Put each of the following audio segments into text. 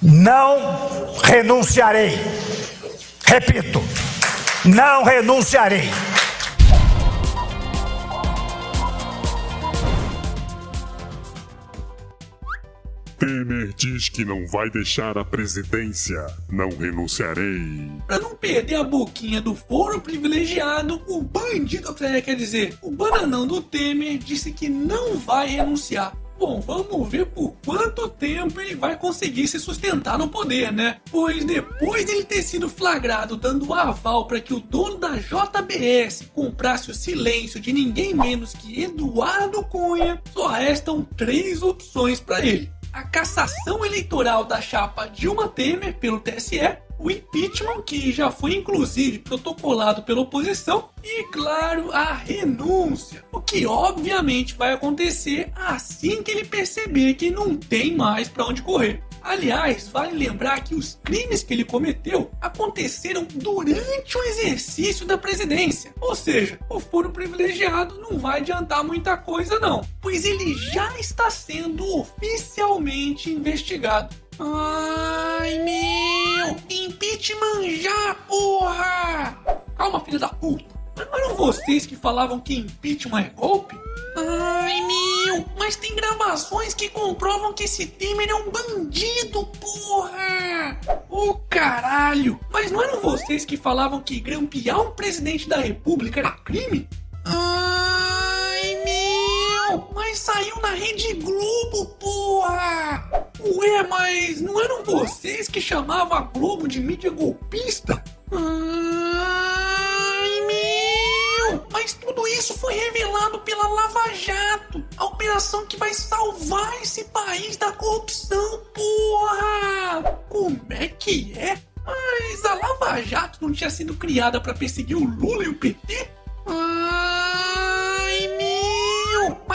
Não renunciarei. Repito, não renunciarei. Temer diz que não vai deixar a presidência. Não renunciarei. Pra não perder a boquinha do foro privilegiado, o bandido, é, quer dizer, o bananão do Temer disse que não vai renunciar. Bom, vamos ver por quanto tempo ele vai conseguir se sustentar no poder, né? Pois depois dele ter sido flagrado dando aval para que o dono da JBS comprasse o silêncio de ninguém menos que Eduardo Cunha, só restam três opções para ele a cassação eleitoral da chapa Dilma Temer pelo TSE, o impeachment, que já foi inclusive protocolado pela oposição, e, claro, a renúncia. O que obviamente vai acontecer assim que ele perceber que não tem mais para onde correr. Aliás, vale lembrar que os crimes que ele cometeu aconteceram durante o exercício da presidência. Ou seja, o foro privilegiado não vai adiantar muita coisa não, pois ele já está sendo oficialmente investigado. Ai meu! Impeachment já, porra! Calma, filha da puta! Não eram vocês que falavam que impeachment é golpe? Ai, meu, mas tem gravações que comprovam que esse Temer é um bandido, porra! Ô oh, caralho! Mas não eram vocês que falavam que grampear um presidente da república era crime? Ai, meu! Mas saiu na Rede Globo, porra! Ué, mas não eram vocês que chamavam a Globo de mídia golpista? Ai, meu! Mas tudo isso foi revelado pela Lava Jato, que vai salvar esse país da corrupção, porra! Como é que é? Mas a Lava Jato não tinha sido criada para perseguir o Lula e o PT?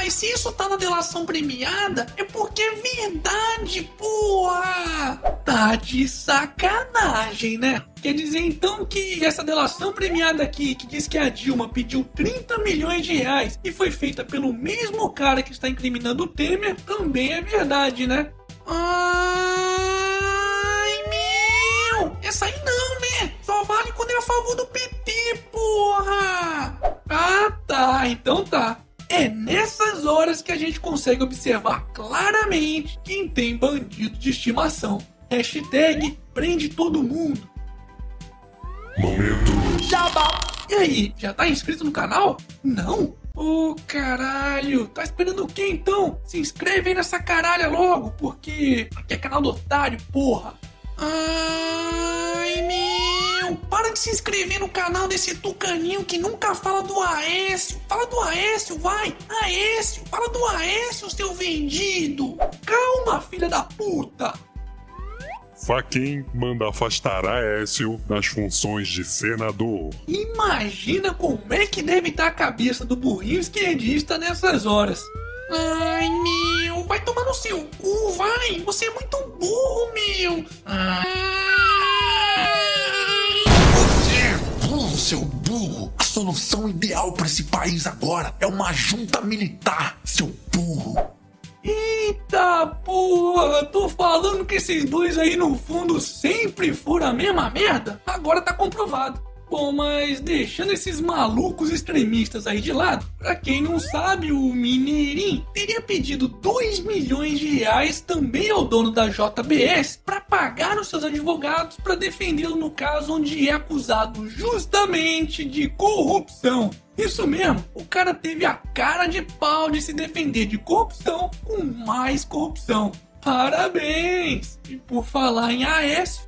Mas se isso tá na delação premiada, é porque é verdade, porra! Tá de sacanagem, né? Quer dizer então que essa delação premiada aqui, que diz que a Dilma pediu 30 milhões de reais e foi feita pelo mesmo cara que está incriminando o Temer, também é verdade, né? Ai, meu! Essa aí não, né? Só vale quando é a favor do PT, porra! Ah, tá, então tá. Consegue observar claramente quem tem bandido de estimação. Hashtag prende todo mundo. Momento. Jabá. E aí, já tá inscrito no canal? Não? Ô oh, caralho, tá esperando o que então? Se inscreve aí nessa caralha logo, porque aqui é canal do otário, porra. Ai meu, para de se inscrever no canal desse tucaninho que nunca fala do Aécio. Fala do Aécio, vai. Aécio, fala do Aécio, seu vendido. Calma, filha da puta. Faquin manda afastar Aécio das funções de senador. Imagina como é que deve estar a cabeça do burrinho esquerdista nessas horas. Ai, meu, vai tomar no seu cu, vai! Você é muito burro, meu! Ai. Seu burro! A solução ideal para esse país agora é uma junta militar, seu burro! Eita porra, tô falando que esses dois aí no fundo sempre foram a mesma merda. Agora tá comprovado. Bom, mas deixando esses malucos extremistas aí de lado, pra quem não sabe, o Mineirinho teria pedido 2 milhões de reais também ao dono da JBS para pagar os seus advogados para defendê-lo no caso onde é acusado justamente de corrupção. Isso mesmo, o cara teve a cara de pau de se defender de corrupção com mais corrupção. Parabéns! E por falar em Aécio,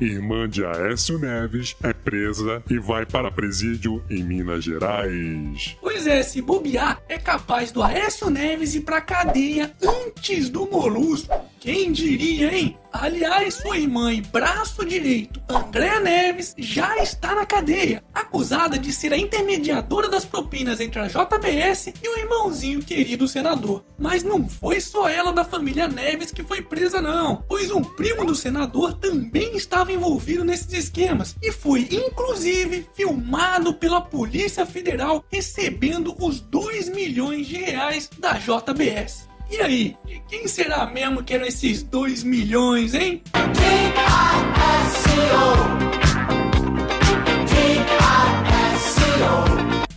Irmã de Aécio Neves é presa e vai para presídio em Minas Gerais. Pois é, se bobear, é capaz do Aécio Neves ir pra cadeia antes do Molusco. Quem diria, hein? Aliás, sua irmã e braço direito, Andréa Neves, já está na cadeia, acusada de ser a intermediadora das propinas entre a JBS e o irmãozinho querido senador. Mas não foi só ela da família Neves que foi presa, não, pois um primo do senador também estava envolvido nesses esquemas e foi, inclusive, filmado pela Polícia Federal recebendo os 2 milhões de reais da JBS. E aí, de quem será mesmo que eram esses 2 milhões, hein?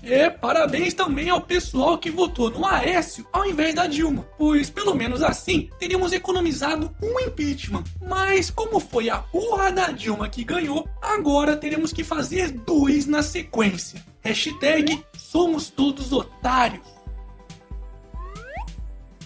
É, parabéns também ao pessoal que votou no Aécio ao invés da Dilma, pois pelo menos assim teríamos economizado um impeachment. Mas como foi a porra da Dilma que ganhou, agora teremos que fazer dois na sequência. Hashtag somos todos otários.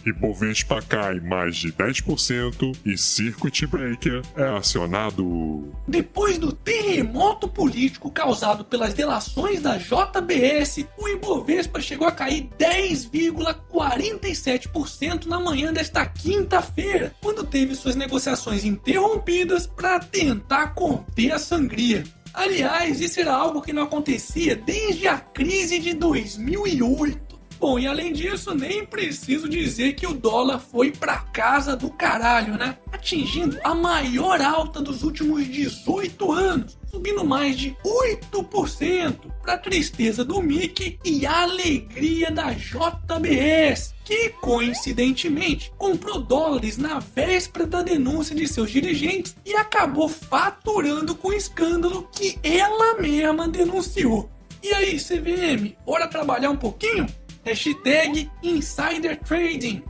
Ibovespa cai mais de 10% e Circuit Breaker é acionado. Depois do terremoto político causado pelas delações da JBS, o Ibovespa chegou a cair 10,47% na manhã desta quinta-feira, quando teve suas negociações interrompidas para tentar conter a sangria. Aliás, isso era algo que não acontecia desde a crise de 2008. Bom, e além disso, nem preciso dizer que o dólar foi pra casa do caralho, né? Atingindo a maior alta dos últimos 18 anos, subindo mais de 8%, pra tristeza do Mickey e alegria da JBS, que coincidentemente comprou dólares na véspera da denúncia de seus dirigentes e acabou faturando com o escândalo que ela mesma denunciou. E aí, CVM, bora trabalhar um pouquinho? Hashtag Insider Trading.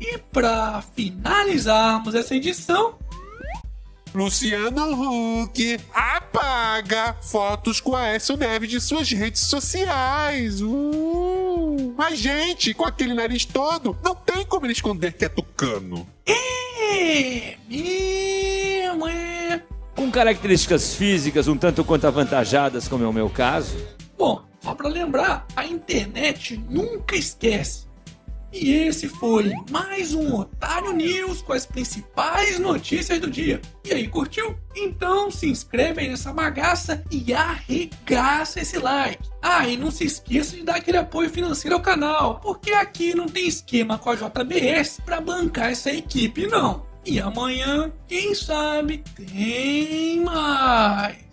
E para finalizarmos essa edição, Luciano Huck apaga fotos com a Aécio Neves de suas redes sociais. Uh, mas, gente, com aquele nariz todo, não tem como ele esconder que é tucano. É, mesmo, é. Com características físicas um tanto quanto avantajadas, como é o meu caso. Bom, para lembrar, a internet nunca esquece. E esse foi mais um Otário News com as principais notícias do dia. E aí, curtiu? Então se inscreve aí nessa bagaça e arregaça esse like. Ah, e não se esqueça de dar aquele apoio financeiro ao canal, porque aqui não tem esquema com a JBS para bancar essa equipe, não. E amanhã, quem sabe, tem mais.